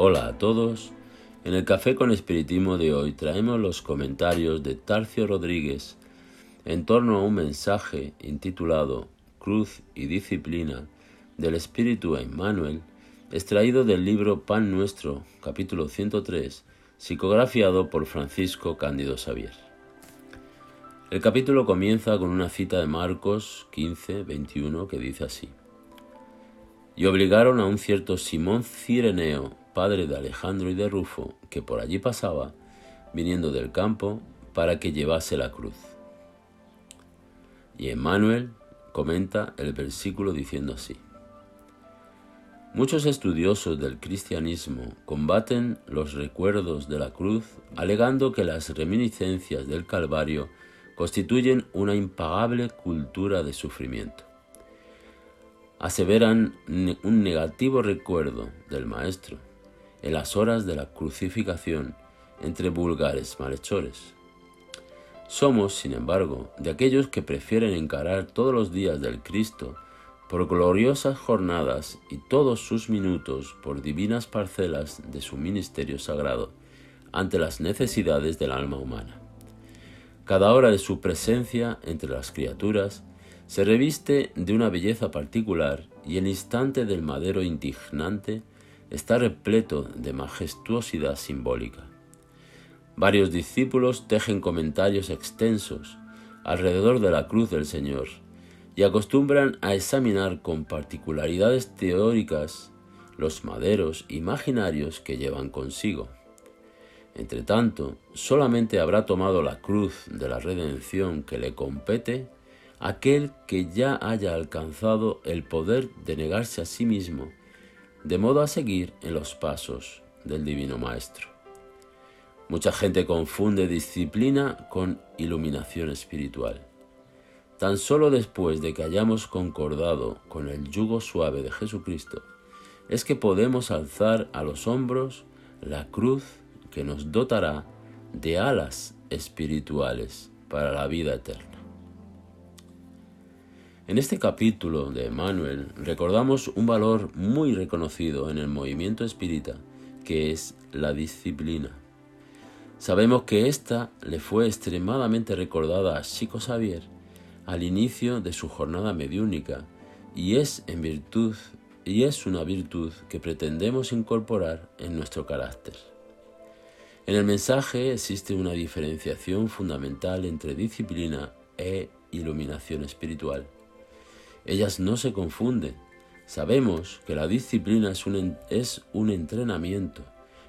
Hola a todos. En el Café con Espiritismo de hoy traemos los comentarios de Tarcio Rodríguez en torno a un mensaje intitulado Cruz y Disciplina del Espíritu Emmanuel, extraído del libro Pan Nuestro, capítulo 103, psicografiado por Francisco Cándido Xavier. El capítulo comienza con una cita de Marcos 15, 21 que dice así. Y obligaron a un cierto Simón Cireneo, padre de Alejandro y de Rufo, que por allí pasaba, viniendo del campo, para que llevase la cruz. Y Emmanuel comenta el versículo diciendo así. Muchos estudiosos del cristianismo combaten los recuerdos de la cruz alegando que las reminiscencias del Calvario constituyen una impagable cultura de sufrimiento aseveran un negativo recuerdo del Maestro en las horas de la crucificación entre vulgares malhechores. Somos, sin embargo, de aquellos que prefieren encarar todos los días del Cristo por gloriosas jornadas y todos sus minutos por divinas parcelas de su ministerio sagrado ante las necesidades del alma humana. Cada hora de su presencia entre las criaturas se reviste de una belleza particular y el instante del madero indignante está repleto de majestuosidad simbólica. Varios discípulos tejen comentarios extensos alrededor de la cruz del Señor y acostumbran a examinar con particularidades teóricas los maderos imaginarios que llevan consigo. Entretanto, solamente habrá tomado la cruz de la redención que le compete aquel que ya haya alcanzado el poder de negarse a sí mismo, de modo a seguir en los pasos del Divino Maestro. Mucha gente confunde disciplina con iluminación espiritual. Tan solo después de que hayamos concordado con el yugo suave de Jesucristo, es que podemos alzar a los hombros la cruz que nos dotará de alas espirituales para la vida eterna. En este capítulo de Emmanuel recordamos un valor muy reconocido en el movimiento espírita, que es la disciplina. Sabemos que ésta le fue extremadamente recordada a Chico Xavier al inicio de su jornada mediúnica y es en virtud y es una virtud que pretendemos incorporar en nuestro carácter. En el mensaje existe una diferenciación fundamental entre disciplina e iluminación espiritual. Ellas no se confunden. Sabemos que la disciplina es un, es un entrenamiento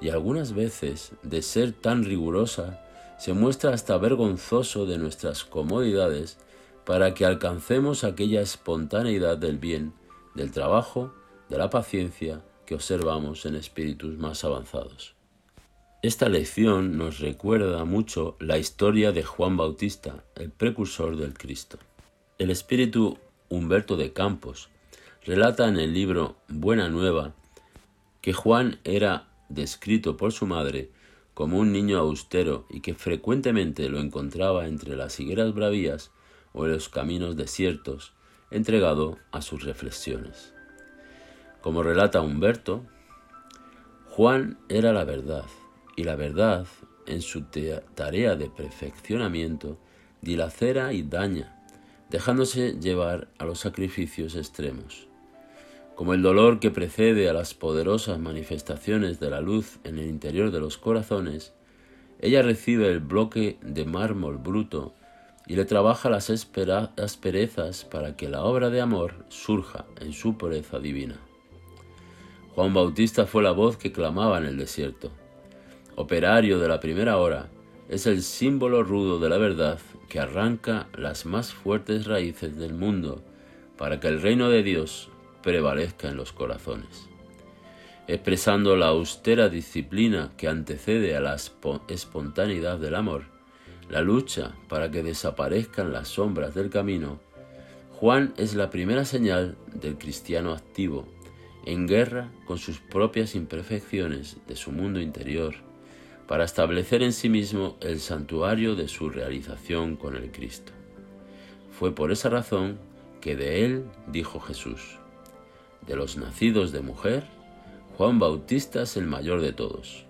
y algunas veces, de ser tan rigurosa, se muestra hasta vergonzoso de nuestras comodidades para que alcancemos aquella espontaneidad del bien, del trabajo, de la paciencia que observamos en espíritus más avanzados. Esta lección nos recuerda mucho la historia de Juan Bautista, el precursor del Cristo. El espíritu Humberto de Campos, relata en el libro Buena Nueva que Juan era descrito por su madre como un niño austero y que frecuentemente lo encontraba entre las higueras bravías o en los caminos desiertos, entregado a sus reflexiones. Como relata Humberto, Juan era la verdad, y la verdad, en su tarea de perfeccionamiento, dilacera y daña, dejándose llevar a los sacrificios extremos. Como el dolor que precede a las poderosas manifestaciones de la luz en el interior de los corazones, ella recibe el bloque de mármol bruto y le trabaja las asperezas para que la obra de amor surja en su pureza divina. Juan Bautista fue la voz que clamaba en el desierto. Operario de la primera hora, es el símbolo rudo de la verdad que arranca las más fuertes raíces del mundo para que el reino de Dios prevalezca en los corazones. Expresando la austera disciplina que antecede a la espontaneidad del amor, la lucha para que desaparezcan las sombras del camino, Juan es la primera señal del cristiano activo, en guerra con sus propias imperfecciones de su mundo interior, para establecer en sí mismo el santuario de su realización con el Cristo. Fue por esa razón que de él dijo Jesús, de los nacidos de mujer, Juan Bautista es el mayor de todos.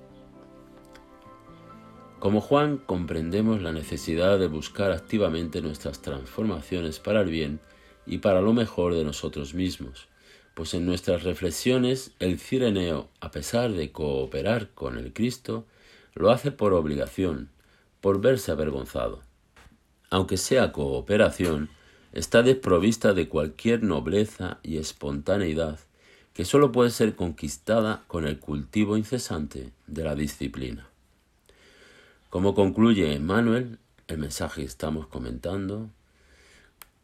Como Juan comprendemos la necesidad de buscar activamente nuestras transformaciones para el bien y para lo mejor de nosotros mismos, pues en nuestras reflexiones el cireneo, a pesar de cooperar con el Cristo, lo hace por obligación, por verse avergonzado. Aunque sea cooperación, está desprovista de cualquier nobleza y espontaneidad que sólo puede ser conquistada con el cultivo incesante de la disciplina. Como concluye Emmanuel, el mensaje que estamos comentando,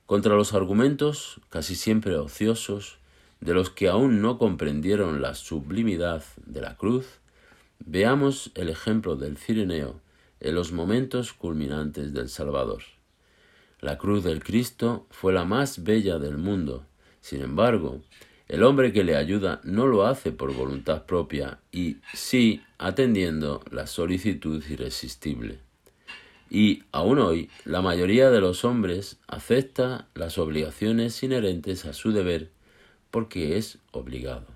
contra los argumentos, casi siempre ociosos, de los que aún no comprendieron la sublimidad de la cruz, veamos el ejemplo del Cireneo en los momentos culminantes del Salvador. La cruz del Cristo fue la más bella del mundo, sin embargo, el hombre que le ayuda no lo hace por voluntad propia y sí atendiendo la solicitud irresistible. Y aún hoy la mayoría de los hombres acepta las obligaciones inherentes a su deber porque es obligado.